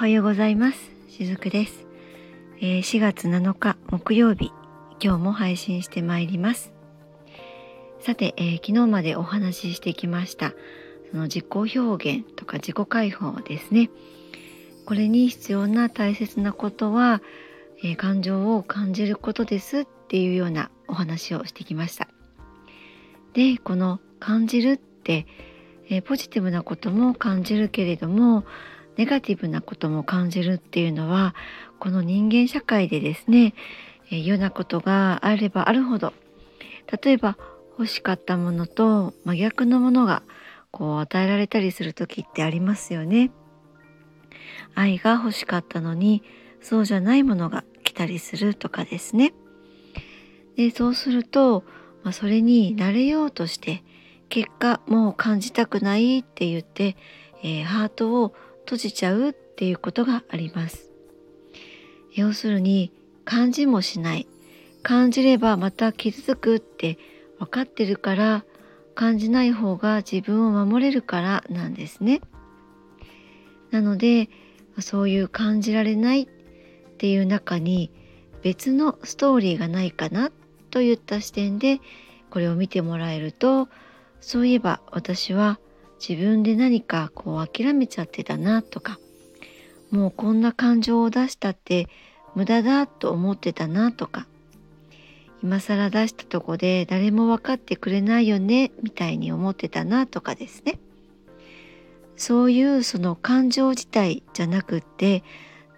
はようございます。しずくです、えー、4月7日木曜日。今日も配信してまいります。さて、えー、昨日までお話ししてきました。その自己表現とか自己解放ですね。これに必要な大切なことは、えー、感情を感じることですっていうようなお話をしてきました。でこの感じるって、えー、ポジティブなことも感じるけれどもネガティブなことも感じるっていうのはこの人間社会でですね、嫌なことがあればあるほど例えば欲しかったものと真逆のものがこう与えられたりする時ってありますよね。愛が欲しかったのにそうじゃないものが来たりするとかですね。でそうすると、まあ、それに慣れようとして結果もう感じたくないって言って、えー、ハートを閉じちゃうっていうことがあります。要するに感じもしない感じればまた傷つくって分かってるから感じない方が自分を守れるからなんですね。なのでそういう感じられないっていう中に別のストーリーがないかなといった視点でこれを見てもらえるとそういえば私は自分で何かこう諦めちゃってたなとかもうこんな感情を出したって無駄だと思ってたなとか今更出したとこで誰も分かってくれないよねみたいに思ってたなとかですね。そういうその感情自体じゃなくって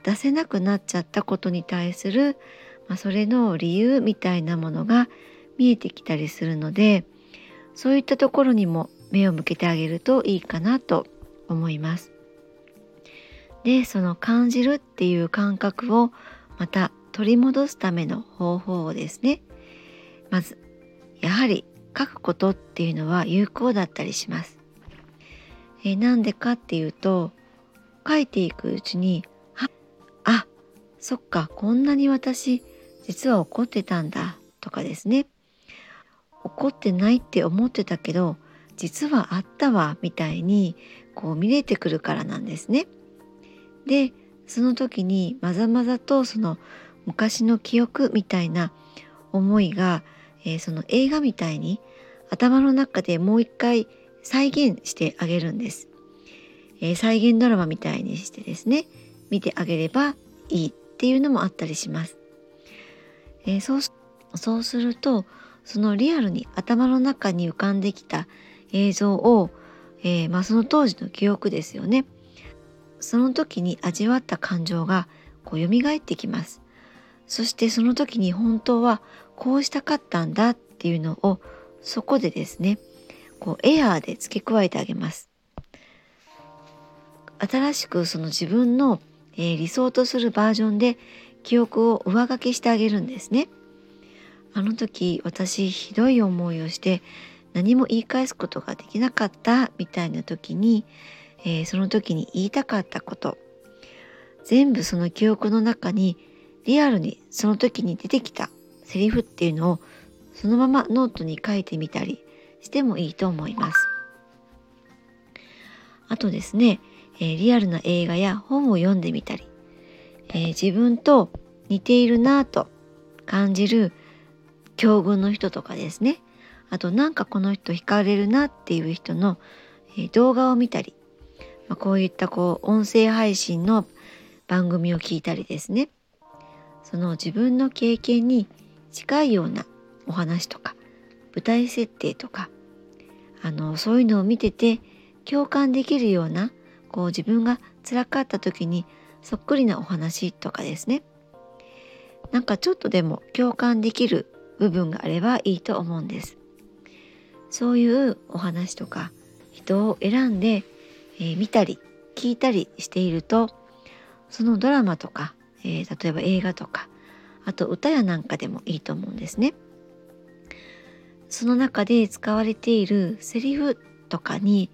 出せなくなっちゃったことに対する、まあ、それの理由みたいなものが見えてきたりするのでそういったところにも目を向けてあげるといいかなと思います。でその感じるっていう感覚をまた取り戻すための方法をですねまずやはり書くことっていうのは有効だったりします。えなんでかっていうと書いていくうちにあそっかこんなに私実は怒ってたんだとかですね怒ってないって思ってたけど実はあったわみたいにこう見れてくるからなんですね。でその時にまざまざとその昔の記憶みたいな思いが、えー、その映画みたいに頭の中でもう一回再現してあげるんです、えー、再現ドラマみたいにしてですね見てあげればいいっていうのもあったりします、えー、そうそうするとそのリアルに頭の中に浮かんできた映像を、えー、まあ、その当時の記憶ですよね。その時に味わった感情がこう蘇ってきます。そしてその時に本当はこうしたかったんだっていうのをそこでですねこうエアーで付け加えてあげます。新しくその自分の、えー、理想とするバージョンで記憶を上書きしてあげるんですね。あの時私ひどい思いをして何も言い返すことができなかったみたいな時に、えー、その時に言いたかったこと全部その記憶の中にリアルにその時に出てきたセリフっていうのをそのままノートに書いてみたりしてもいいと思います。あとですね、えー、リアルな映画や本を読んでみたり、えー、自分と似ているなぁと感じる境遇の人とかですねあとなんかこの人惹かれるなっていう人の、え動画を見たり、まあ、こういったこう音声配信の番組を聞いたりですね。その自分の経験に近いようなお話とか舞台設定とかあのそういうのを見てて共感できるようなこう自分が辛かった時にそっくりなお話とかですね。なんかちょっとでも共感できる部分があればいいと思うんです。そういうお話とか人を選んで、えー、見たり聞いたりしているとそのドラマとか、えー、例えば映画とかあと歌やなんかでもいいと思うんですね。その中で使われているセリフとかに、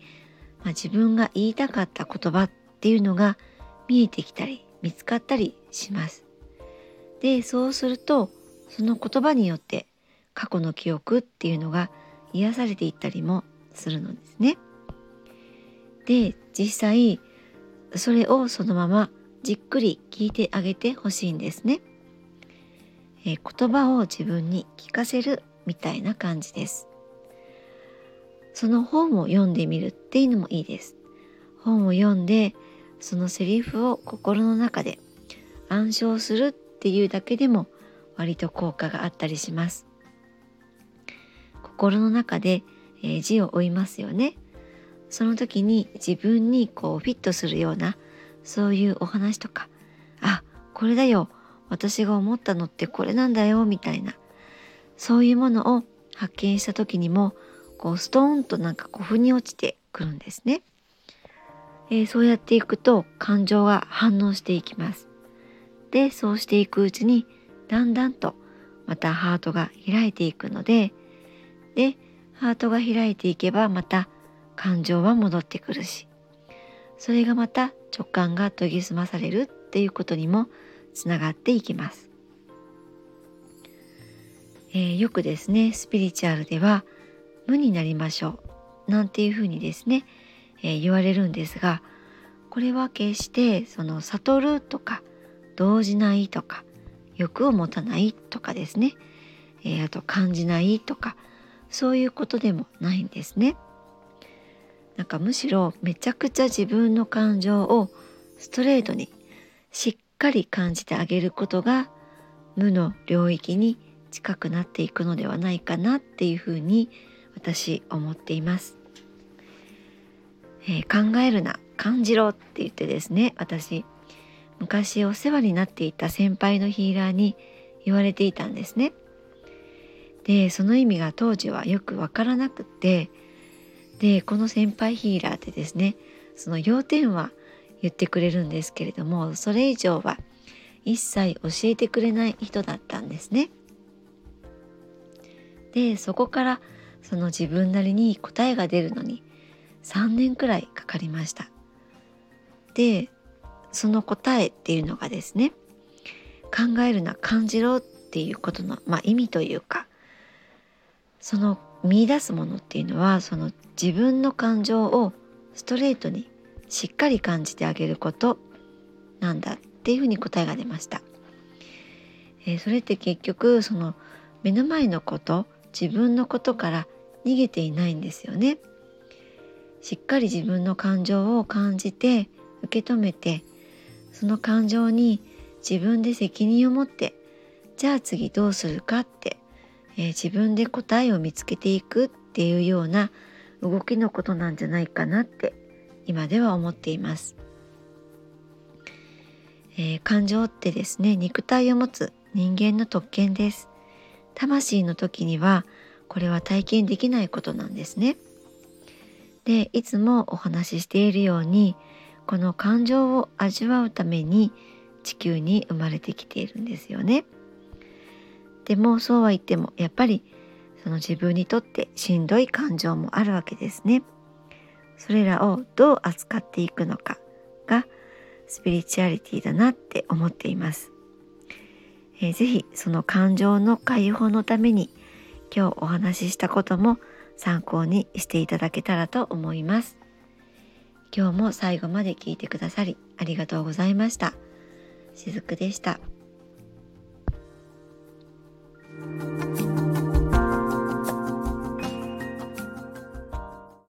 まあ、自分が言いたかった言葉っていうのが見えてきたり見つかったりします。でそうするとその言葉によって過去の記憶っていうのが癒されていったりもするのですね。で実際それをそのままじっくり聞いてあげてほしいんですね、えー、言葉を自分に聞かせるみたいな感じです。その本を読んでみるっていうのもいいです。本を読んでそのセリフを心の中で暗唱するっていうだけでも割と効果があったりします。心の中で、えー、字を追いますよね。その時に自分にこうフィットするようなそういうお話とかあこれだよ私が思ったのってこれなんだよみたいなそういうものを発見した時にもこうストーンとなんかこう腑に落ちてくるんですね、えー、そうやっていくと感情が反応していきます。でそうしていくうちにだんだんとまたハートが開いていくのででハートが開いていけばまた感情は戻ってくるし。それがまた直感が研ぎ澄まされるっていうことにもつながっていきます、えー、よくですねスピリチュアルでは無になりましょうなんていうふうにですね、えー、言われるんですがこれは決してその悟るとか動じないとか欲を持たないとかですね、えー、あと感じないとかそういうことでもないんですね。なんかむしろめちゃくちゃ自分の感情をストレートにしっかり感じてあげることが無の領域に近くなっていくのではないかなっていうふうに私思っています、えー、考えるな感じろって言ってですね私昔お世話になっていた先輩のヒーラーに言われていたんですねでその意味が当時はよくわからなくってでこの先輩ヒーラーってですねその要点は言ってくれるんですけれどもそれ以上は一切教えてくれない人だったんですね。でそこからその自分なりに答えが出るのに3年くらいかかりました。でその答えっていうのがですね考えるな感じろっていうことの、まあ、意味というかその見出すものっていうのはその自分の感情をストレートにしっかり感じてあげることなんだっていうふうに答えが出ました、えー、それって結局その目の前のこと自分のことから逃げていないんですよね。しっかり自分の感情を感じて受け止めてその感情に自分で責任を持ってじゃあ次どうするかって、えー、自分で答えを見つけていくっていうような動きのことなんじゃないかなって今では思っています。えー、感情ってですね肉体を持つ人間の特権です。魂の時にはこれは体験できないことなんですね。でいつもお話ししているようにこの感情を味わうために地球に生まれてきているんですよね。でもそうは言ってもやっぱりその自分にとってしんどい感情もあるわけですね。それらをどう扱っていくのかがスピリチュアリティだなって思っています。えー、ぜひその感情の解放のために今日お話ししたことも参考にしていただけたらと思います。今日も最後まで聞いてくださりありがとうございました。しずくでした。Thank you.